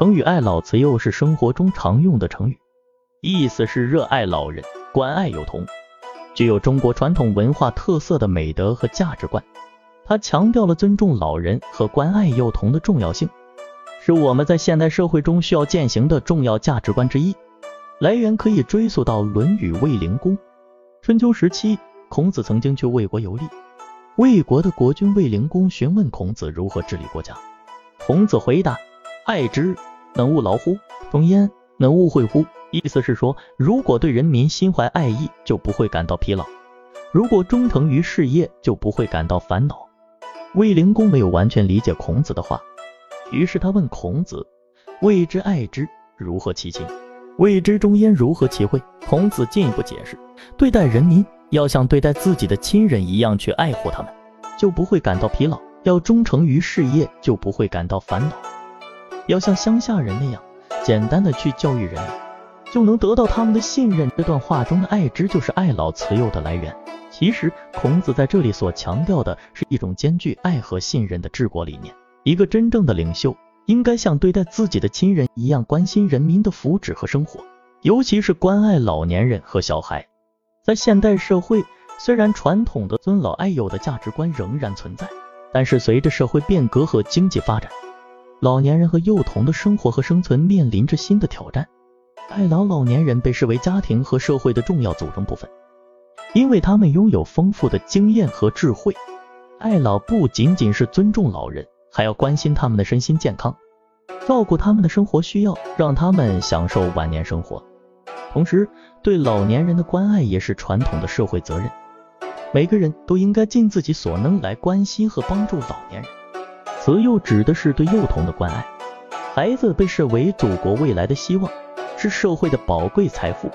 成语“爱老慈幼”是生活中常用的成语，意思是热爱老人，关爱幼童，具有中国传统文化特色的美德和价值观。它强调了尊重老人和关爱幼童的重要性，是我们在现代社会中需要践行的重要价值观之一。来源可以追溯到《论语·卫灵公》。春秋时期，孔子曾经去魏国游历，魏国的国君卫灵公询问孔子如何治理国家，孔子回答。爱之，能勿劳乎？中焉，能勿惠乎？意思是说，如果对人民心怀爱意，就不会感到疲劳；如果忠诚于事业，就不会感到烦恼。卫灵公没有完全理解孔子的话，于是他问孔子：“谓之爱之，如何其亲？谓之忠焉，如何其惠？”孔子进一步解释：对待人民，要像对待自己的亲人一样去爱护他们，就不会感到疲劳；要忠诚于事业，就不会感到烦恼。要像乡下人那样简单的去教育人，就能得到他们的信任。这段话中的“爱之”就是爱老慈幼的来源。其实，孔子在这里所强调的是一种兼具爱和信任的治国理念。一个真正的领袖应该像对待自己的亲人一样关心人民的福祉和生活，尤其是关爱老年人和小孩。在现代社会，虽然传统的尊老爱幼的价值观仍然存在，但是随着社会变革和经济发展，老年人和幼童的生活和生存面临着新的挑战。爱老老年人被视为家庭和社会的重要组成部分，因为他们拥有丰富的经验和智慧。爱老不仅仅是尊重老人，还要关心他们的身心健康，照顾他们的生活需要，让他们享受晚年生活。同时，对老年人的关爱也是传统的社会责任。每个人都应该尽自己所能来关心和帮助老年人。慈幼指的是对幼童的关爱，孩子被视为祖国未来的希望，是社会的宝贵财富，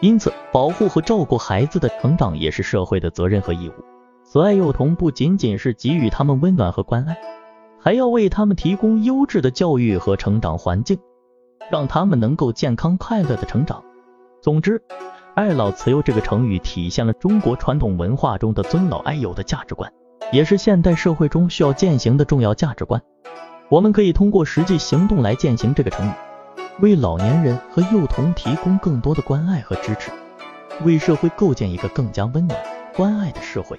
因此保护和照顾孩子的成长也是社会的责任和义务。慈爱幼童不仅仅是给予他们温暖和关爱，还要为他们提供优质的教育和成长环境，让他们能够健康快乐的成长。总之，爱老慈幼这个成语体现了中国传统文化中的尊老爱幼的价值观。也是现代社会中需要践行的重要价值观。我们可以通过实际行动来践行这个成语，为老年人和幼童提供更多的关爱和支持，为社会构建一个更加温暖、关爱的社会。